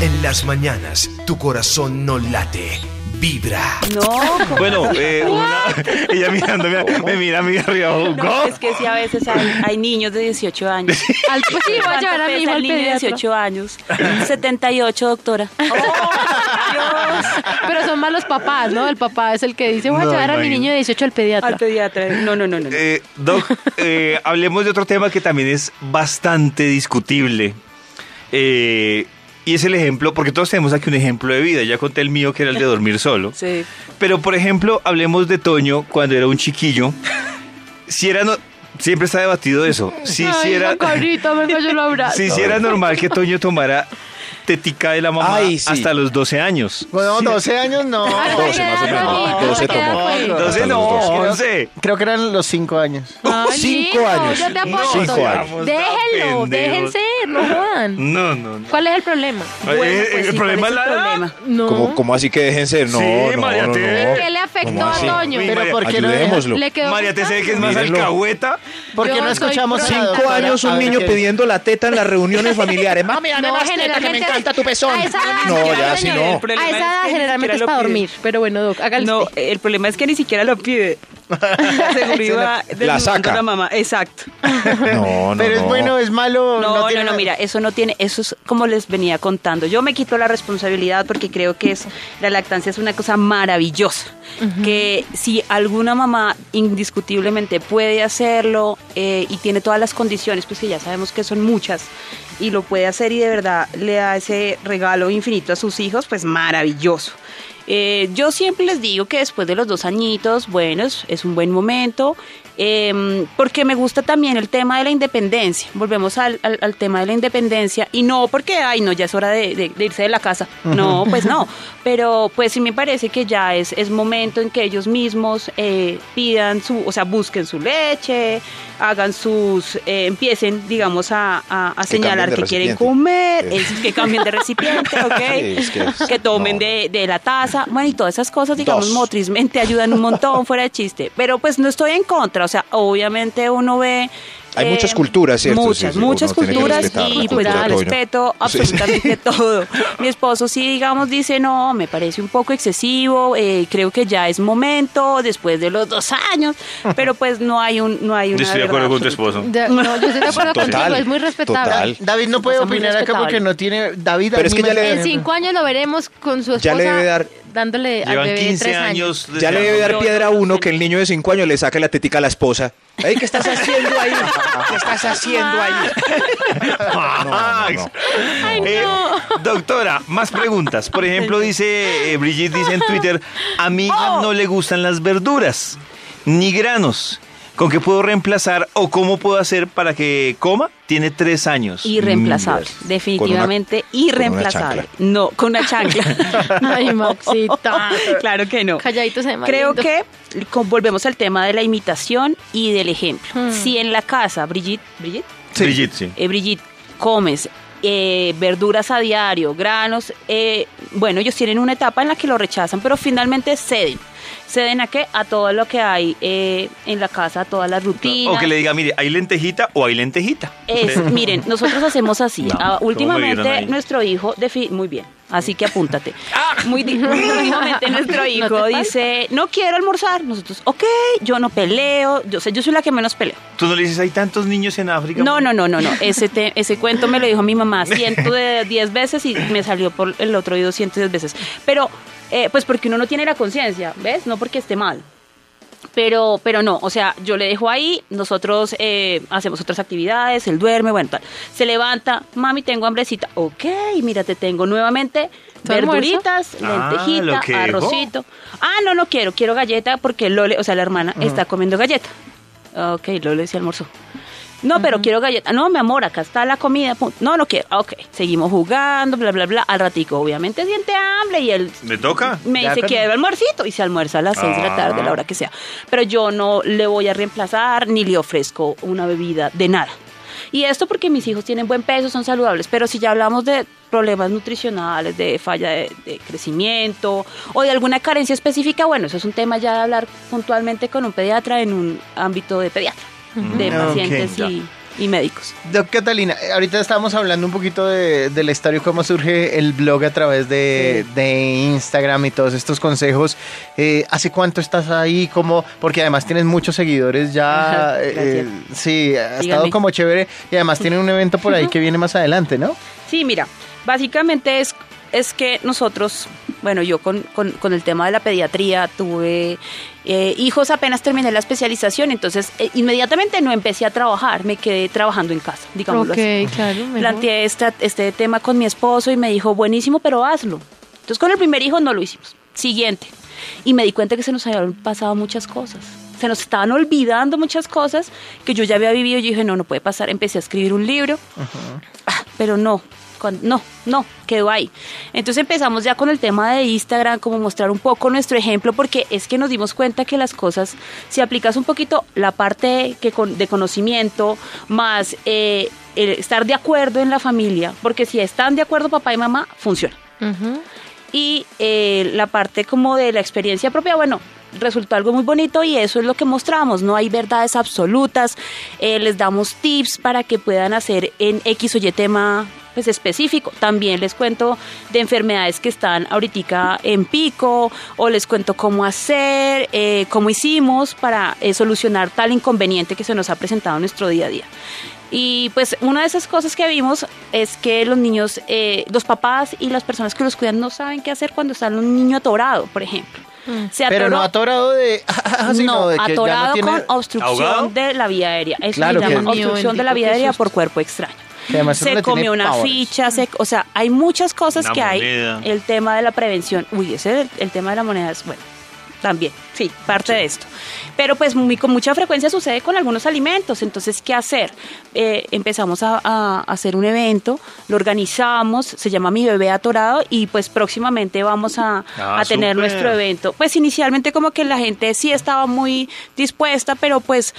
En las mañanas, tu corazón no late, vibra. No, Bueno, eh, una, ella mirándome, me mira a mí arriba. es que sí, a veces hay, hay niños de 18 años. Al, pues sí, voy a llevar a mi hijo el al niño de pediatra. 18 años. 78, doctora. Pero son más los papás, ¿no? El papá es el que dice, voy a No, llevar a mi imagínate. niño de 18 al pediatra. Al pediatra. No, no, no, no. no. Eh, Doc, eh, hablemos de otro tema que también es bastante discutible. Eh, y es el ejemplo, porque todos tenemos aquí un ejemplo de vida. Ya conté el mío que era el de dormir solo. Sí. Pero, por ejemplo, hablemos de Toño cuando era un chiquillo. Si era... no- siempre está debatido eso. Si, Ay, si era, la carita, venga, yo lo abrazo. si, si era normal que Toño tomara tetica de la mamá Ay, sí. hasta los 12 años. Bueno, 12 años no. Ah, no, 12 más o ¿qué menos. edad, No, Toñito? 12 ¿Qué edad tomó. fue? 12 no, 11. Creo que eran los 5 años. Ay, Cinco lindo, años. Yo te apoyo. Cinco Toño. años. Déjenlo, déjense, no jodan. No, no, no. ¿Cuál es el problema? Bueno, Eh, pues el sí, problema es ¿cuál la el edad. No. ¿Cómo, cómo así que dejen ser? No, Sí, no, María no, no. ¿Qué le afectó ¿Cómo a? Toño? Pero María, ¿por qué no Ayudémoslo. ¿Le quedó María te sé que es más Mírenlo. alcahueta. ¿Por qué no escuchamos Cinco años un niño pidiendo la teta en las reuniones familiares. Mami, dame más teta que me generalmente encanta tu pezón. a esa edad, No, ya, señor, no. A esa es edad generalmente es para dormir. Pero bueno, Doc, hágale No, usted. el problema es que ni siquiera lo pide. Seguro iba desnudando saca. la mamá. Exacto. No, no, Pero es no. bueno, es malo. No, no, tiene no, nada. mira, eso no tiene, eso es como les venía contando. Yo me quito la responsabilidad porque creo que es la lactancia es una cosa maravillosa. Que si alguna mamá indiscutiblemente puede hacerlo eh, y tiene todas las condiciones, pues que ya sabemos que son muchas, y lo puede hacer y de verdad le da ese regalo infinito a sus hijos, pues maravilloso. Eh, yo siempre les digo que después de los dos añitos, bueno, es, es un buen momento, eh, porque me gusta también el tema de la independencia. Volvemos al, al- al tema de la independencia y no porque, ay, no, ya es hora de, de- de irse de la casa. No, pues no. Pero pues sí me parece que ya es, es momento en que ellos mismos eh, pidan su, o sea, busquen su leche, hagan sus, eh, empiecen, digamos, a, a- señalar que quieren comer, es que cambien de recipiente, ¿ok? Sí, es que- que tomen no. de, de la taza, bueno, y todas esas cosas, digamos, Dos. motrizmente ayudan un montón, fuera de chiste. Pero pues no estoy en contra, o sea, obviamente uno ve... Hay eh, muchas culturas, ¿cierto? Muchas, Sí, sí, muchas culturas y pues cultura yo respeto Sí, sí. absolutamente todo. Mi esposo sí, digamos, dice, no, me parece un poco excesivo, eh, creo que ya es momento, después de los dos años, pero pues no hay un... No hay Yo una estoy de acuerdo con tu esposo. De- no, yo estoy de acuerdo Total, contigo, es muy respetable. total. David no puede opinar acá porque no tiene. David, Pero a es mí que ya me- le- En cinco años lo veremos con su esposa Ya le debe dar- dándole al Llevan bebé 15 tres años. años. Ya le debe dar piedra a uno que el niño de 5 años le saque la tetica a la esposa. Ey, ¿Qué estás haciendo ahí? ¿Qué estás haciendo ahí? Ay, Eh, doctora, más preguntas. Por ejemplo, dice eh, Brigitte dice en Twitter, a mi hija no le gustan las verduras ni granos. ¿Con qué puedo reemplazar o cómo puedo hacer para que coma? Tiene tres años. Irreemplazable, Mm, definitivamente con una irreemplazable. no, con una chancla. Ay, Maxita. claro que no. Calladito se Creo lindo. que con- volvemos al tema de la imitación y del ejemplo. Hmm. Si en la casa, Brigitte, Brigitte, Brigitte, sí. eh, Brigitte, comes eh, verduras a diario, granos, eh, bueno, ellos tienen una etapa en la que lo rechazan, pero finalmente ceden. ¿Ceden a qué? A todo lo que hay eh, en la casa, a todas las rutinas. O que le diga, mire, ¿hay lentejita o hay lentejita? Es, miren, nosotros hacemos así. No, Ah, ¿cómo me vieron últimamente nuestro hijo, muy bien, así que apúntate. Muy di- últimamente nuestro ¿No hijo dice, no quiero almorzar. Nosotros, ok, yo no peleo, yo sé, yo soy la que menos peleo. Tú no le dices, hay tantos niños en África. No, no, no, no, no. Ese, te- ese cuento me lo dijo mi mamá ciento de diez veces y me salió por el otro oído ciento diez veces. Pero, eh, pues porque uno no tiene la conciencia, ¿ves? No porque esté mal. Pero, pero no, o sea, yo le dejo ahí, nosotros eh, hacemos otras actividades, él duerme, bueno, tal. Se levanta, mami, tengo hambrecita. Ok, mira, te tengo nuevamente verduritas, Ah, lentejita, dejó. arrocito. Ah, no, no quiero, quiero galleta porque Lole, o sea, la hermana, está comiendo galleta. Ok, Lole se almorzó. No, pero quiero galleta. No, mi amor, acá está la comida. No, no quiero. Ok, seguimos jugando, bla, bla, bla. Al ratico, obviamente, siente hambre y él ¿Me toca? me dice, con- quiero almuercito. Y se almuerza a las seis de la tarde, a la hora que sea. Pero yo no le voy a reemplazar ni le ofrezco una bebida de nada. Y esto porque mis hijos tienen buen peso, son saludables. Pero si ya hablamos de problemas nutricionales, de falla de, de crecimiento o de alguna carencia específica, bueno, eso es un tema ya de hablar puntualmente con un pediatra en un ámbito de pediatra, de pacientes y, y médicos. Doc Catalina, ahorita estábamos hablando un poquito de, de la historia, cómo surge el blog a través de, Sí. de Instagram y todos estos consejos. Eh, ¿Hace cuánto estás ahí? ¿Cómo? Porque además tienes muchos seguidores ya. Eh, eh, sí, ha Dígame. estado como chévere y además tienen un evento por ahí que viene más adelante, ¿no? Sí, mira, básicamente es, es que nosotros, bueno, yo con, con- con el tema de la pediatría tuve eh, hijos apenas terminé la especialización, entonces eh, inmediatamente no empecé a trabajar, me quedé trabajando en casa, digámoslo Ok, así. claro. Planteé esta- este tema con mi esposo y me dijo, buenísimo, pero hazlo. Entonces con el primer hijo no lo hicimos. Siguiente. Y me di cuenta que se nos habían pasado muchas cosas. Se nos estaban olvidando muchas cosas que yo ya había vivido. Yo dije, no, no puede pasar. Empecé a escribir un libro. Ah, pero no, con- no, no, quedó ahí. Entonces empezamos ya con el tema de Instagram, como mostrar un poco nuestro ejemplo, porque es que nos dimos cuenta que las cosas, si aplicas un poquito la parte que con- de conocimiento, más eh, el estar de acuerdo en la familia, porque si están de acuerdo papá y mamá, funciona. Y eh, la parte como de la experiencia propia, bueno, resultó algo muy bonito y eso es lo que mostramos, no hay verdades absolutas, eh, les damos tips para que puedan hacer en X o Y tema pues específico. También les cuento de enfermedades que están ahorita en pico o les cuento cómo hacer, eh, cómo hicimos para eh, solucionar tal inconveniente que se nos ha presentado en nuestro día a día. Y pues una de esas cosas que vimos es que los niños, eh, los papás y las personas que los cuidan no saben qué hacer cuando está un niño atorado, por ejemplo. Se Pero no atorado de. sino no, de que ya atorado no tiene- con obstrucción ¿Ahogado? de la vía aérea. Eso Claro se llama obstrucción de la vía aérea por cuerpo extraño. Se comió una ficha, se- o sea, hay muchas cosas Una que moneda. hay. El tema de la prevención, uy, ese el, el tema de la moneda es bueno. También, sí, parte de esto. Pero pues muy, con mucha frecuencia sucede con algunos alimentos. Entonces, ¿qué hacer? Eh, empezamos a, a hacer un evento, lo organizamos, se llama Mi Bebé Atorado y pues próximamente vamos a, Ah, a tener nuestro evento. Pues inicialmente como que la gente sí estaba muy dispuesta, pero pues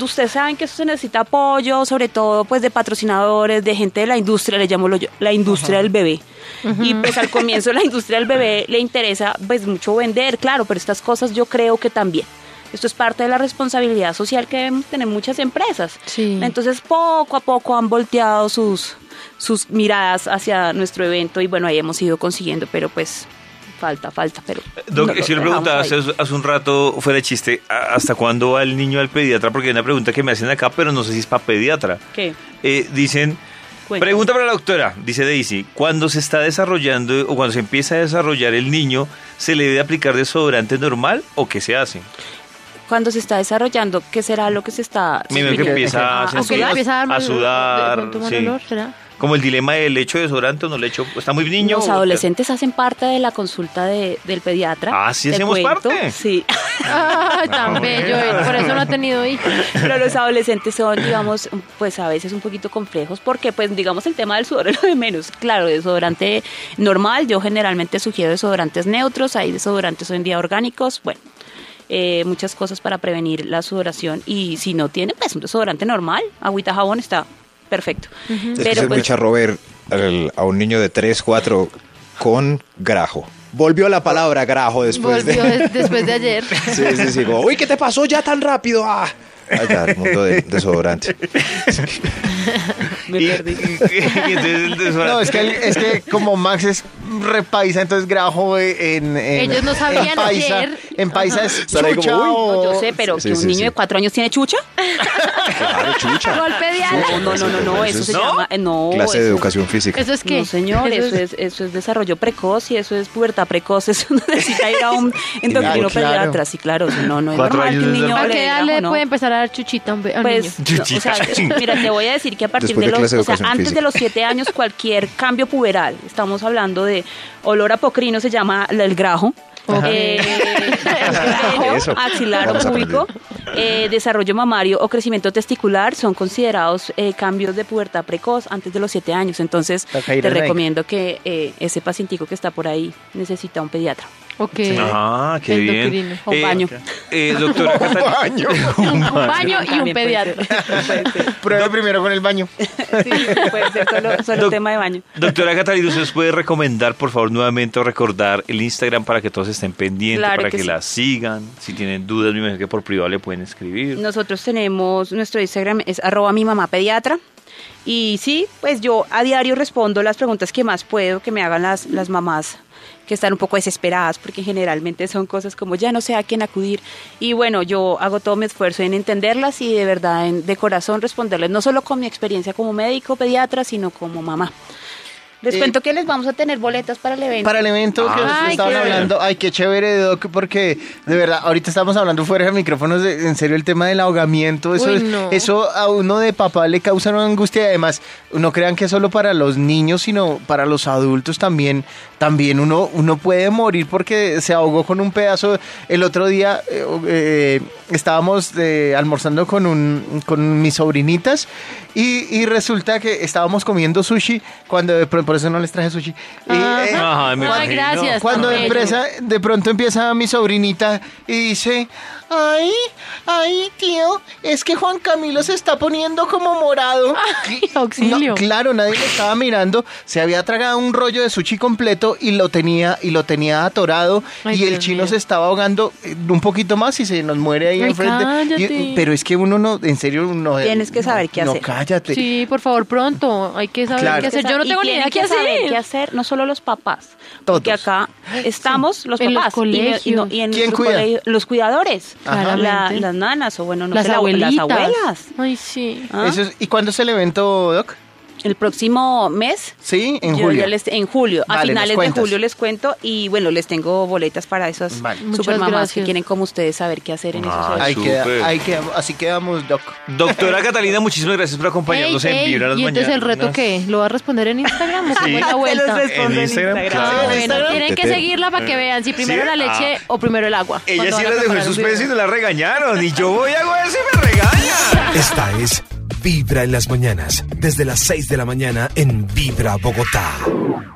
ustedes saben que eso se necesita apoyo, sobre todo pues de patrocinadores, de gente de la industria, le llamo yo, la industria del bebé. Y pues al comienzo la industria del bebé le interesa pues mucho vender, claro, pero estas cosas yo creo que también. Esto es parte de la responsabilidad social que deben tener muchas empresas. Sí. Entonces poco a poco han volteado sus, sus miradas hacia nuestro evento y bueno, ahí hemos ido consiguiendo, pero pues falta, falta, pero... Doc, no lo si le preguntaba ahí. hace, hace un rato, fuera de chiste, ¿a- ¿hasta cuándo va el niño al pediatra? Porque hay una pregunta que me hacen acá, pero no sé si es para pediatra. ¿Qué? Eh, dicen, Cuéntame. pregunta para la doctora, dice Daisy, cuando se está desarrollando o cuando se empieza a desarrollar el niño, ¿se le debe aplicar desodorante normal o qué se hace? Cuando se está desarrollando, ¿qué será lo que se está... Me que empieza a, sentir- a, sudar, sí. olor, ¿será? Como el dilema del hecho de desodorante o no le echo, está muy niño. Los o- adolescentes hacen parte de la consulta de- del pediatra. Ah, ¿sí hacemos cuento. parte? Sí. Tan bello, él, por eso no ha tenido hijos. Pero los adolescentes son, digamos, pues a veces un poquito complejos porque, pues, digamos, el tema del sudor es lo de menos. Claro, desodorante normal, yo generalmente sugiero desodorantes neutros, hay desodorantes hoy en día orgánicos, bueno, eh, muchas cosas para prevenir la sudoración y si no tiene, pues, un desodorante normal, agüita jabón está perfecto. Es que Pero, es muy pues, charro ver al- a un niño de 3, 4 con grajo. Volvió la palabra grajo después Volvió de... des- después de ayer. Sí, sí, sí. como, Uy, ¿qué te pasó ya tan rápido? Ah. El mundo de desodorante. me Y- perdí. y entonces el desodorante- No, es que, es que como Max es repaisa, entonces grajo en, en- Ellos no sabían en paisa, ayer. En paisa es como, chucha uy. o- No, yo sé, pero Sí, que un sí, niño sí. de cuatro años tiene chucha. Claro, chucha. No. No, no, no, no, no, eso se ¿No? llama, eh, no, Clase de educación física. ¿Eso es qué? No, señor, eso es, eso es desarrollo precoz y eso es pubertad precoz. Eso necesita ir a un endocrino Claro. pediatra. Sí, claro, no, no es Cuatro normal que años un es niño normal. ¿A le qué puede empezar a dar chuchita a un, a Pues, niño? no, o sea, mira, te voy a decir que a partir Después de de los, de o sea, antes física. de los siete años, cualquier cambio puberal, estamos hablando de olor apocrino, se llama la- el grajo, eh, Eso. axilar o púbico, eh, desarrollo mamario o crecimiento testicular son considerados eh, cambios de pubertad precoz antes de los siete años. Entonces, te recomiendo que eh, ese pacientico que está por ahí necesita un pediatra. Ok. Ah, qué bien. Endocrino. O baño. eh, doctora Catalina. baño. Un baño y un pediatra. Pruebe primero con el baño. Sí, puede ser solo, tema de baño. Doctora Catalina, ¿usted nos puede recomendar, por favor, nuevamente o recordar el Instagram para que todos estén pendientes, Claro para que que, sí. la sigan? Si tienen dudas, me imagino que por privado le pueden escribir. Nosotros tenemos, nuestro Instagram es arroba mi mamá pediatra. Y sí, pues yo a diario respondo las preguntas que más puedo que me hagan las, las mamás que están un poco desesperadas porque generalmente son cosas como ya no sé a quién acudir. Y bueno, yo hago todo mi esfuerzo en entenderlas y de verdad en- de corazón responderles, no solo con mi experiencia como médico pediatra, sino como mamá. Les Eh, cuento que les vamos a tener boletas para el evento. Para el evento que Ah, nos Ay, estaban qué hablando, ay, qué chévere, Doc, porque de verdad, ahorita estamos hablando fuera de micrófonos, de- en serio, el tema del ahogamiento, eso, Uy, es- no. eso a uno de papá le causa una angustia, y además, no crean que es solo para los niños, sino para los adultos también, también uno, uno puede morir porque se ahogó con un pedazo. El otro día eh, eh, estábamos eh, almorzando con, un, con mis sobrinitas y, y resulta que estábamos comiendo sushi, cuando de pronto, por eso no les traje sushi. Y, Ajá. eh, Ajá, me Ay, gracias. cuando de, empresa, de pronto empieza mi sobrinita y dice, ay, ay, tío, es que Juan Camilo se está poniendo como morado. auxilio. No, claro, nadie le estaba mirando. Se había tragado un rollo de sushi completo y lo tenía y lo tenía atorado Ay, y el chino mío. se estaba ahogando eh, un poquito más y se nos muere ahí Ay, enfrente. Y- cállate. pero es que uno no, en serio, no. Tienes que saber qué no, hacer. cállate. Sí, por favor, pronto. Hay que saber Claro. qué hacer. Yo no Y tengo ni idea qué que saber hacer. qué hacer, no solo los papás. Todos. Porque acá estamos los En los papás. y no- y en ¿Quién cuida? los cuidadores. La- las nanas o bueno, no las sé, abuelitas. las abuelas. Ay, sí. ¿Ah? Eso es- ¿Y cuándo es el evento, Doc? El próximo mes. Sí, en yo julio. ya les- en julio. Vale, a finales de julio les cuento y bueno, les tengo boletas para esas Vale. super Muchas mamás que quieren como ustedes saber qué hacer en esos Ah, Súper. queda, ahí quedamos, así quedamos, Doc. Doctora Catalina, muchísimas gracias por acompañarnos Ey, en ey, Vibra las ¿Y entonces el reto Mañanas. qué? ¿Lo va a responder en Instagram o es la vuelta? En Instagram, claro. Ah, ¿En bueno, Instagram? tienen que seguirla para que vean si primero ¿Sí? la leche Ah. o primero el agua. Ella sí las dejó en suspenso y no la regañaron. Y yo voy a hago eso y me regaña. Esta es Vibra en las mañanas, desde las 6 de la mañana en Vibra Bogotá.